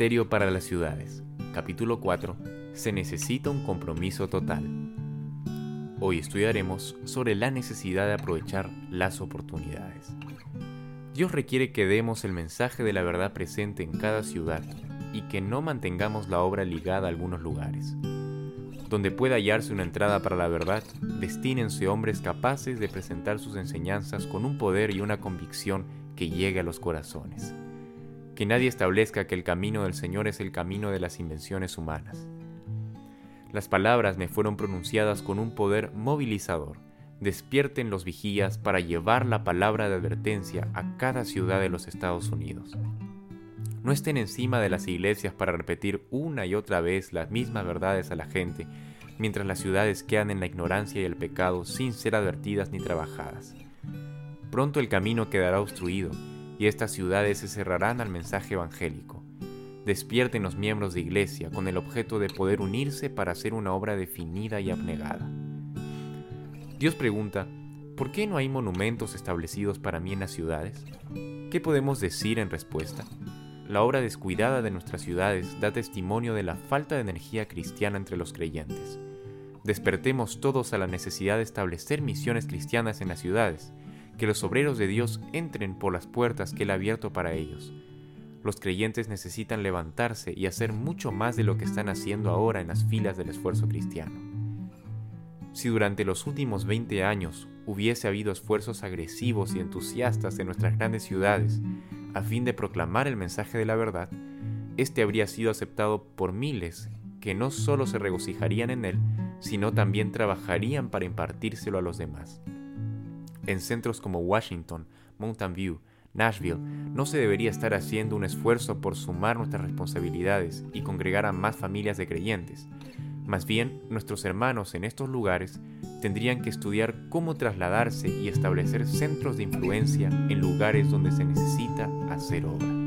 Ministerio para las Ciudades, capítulo 4. Se necesita un compromiso total. Hoy estudiaremos sobre la necesidad de aprovechar las oportunidades. Dios requiere que demos el mensaje de la verdad presente en cada ciudad y que no mantengamos la obra ligada a algunos lugares. Donde pueda hallarse una entrada para la verdad, destínense hombres capaces de presentar sus enseñanzas con un poder y una convicción que llegue a los corazones. Que nadie establezca que el camino del Señor es el camino de las invenciones humanas. Las palabras me fueron pronunciadas con un poder movilizador. Despierten los vigías para llevar la palabra de advertencia a cada ciudad de los Estados Unidos. No estén encima de las iglesias para repetir una y otra vez las mismas verdades a la gente, mientras las ciudades quedan en la ignorancia y el pecado sin ser advertidas ni trabajadas. Pronto el camino quedará obstruido y estas ciudades se cerrarán al mensaje evangélico. Despierten los miembros de iglesia con el objeto de poder unirse para hacer una obra definida y abnegada. Dios pregunta, ¿por qué no hay monumentos establecidos para mí en las ciudades? ¿Qué podemos decir en respuesta? la obra descuidada de nuestras ciudades da testimonio de la falta de energía cristiana entre los creyentes. Despertemos todos a la necesidad de establecer misiones cristianas en las ciudades, que los obreros de Dios entren por las puertas que Él ha abierto para ellos. Los creyentes necesitan levantarse y hacer mucho más de lo que están haciendo ahora en las filas del esfuerzo cristiano. Si durante los últimos 20 años hubiese habido esfuerzos agresivos y entusiastas en nuestras grandes ciudades, a fin de proclamar el mensaje de la verdad, este habría sido aceptado por miles que no solo se regocijarían en él, sino también trabajarían para impartírselo a los demás. En centros como Washington, Mountain View, Nashville, no se debería estar haciendo un esfuerzo por sumar nuestras responsabilidades y congregar a más familias de creyentes. Más bien, nuestros hermanos en estos lugares tendrían que estudiar cómo trasladarse y establecer centros de influencia en lugares donde se necesita hacer obra.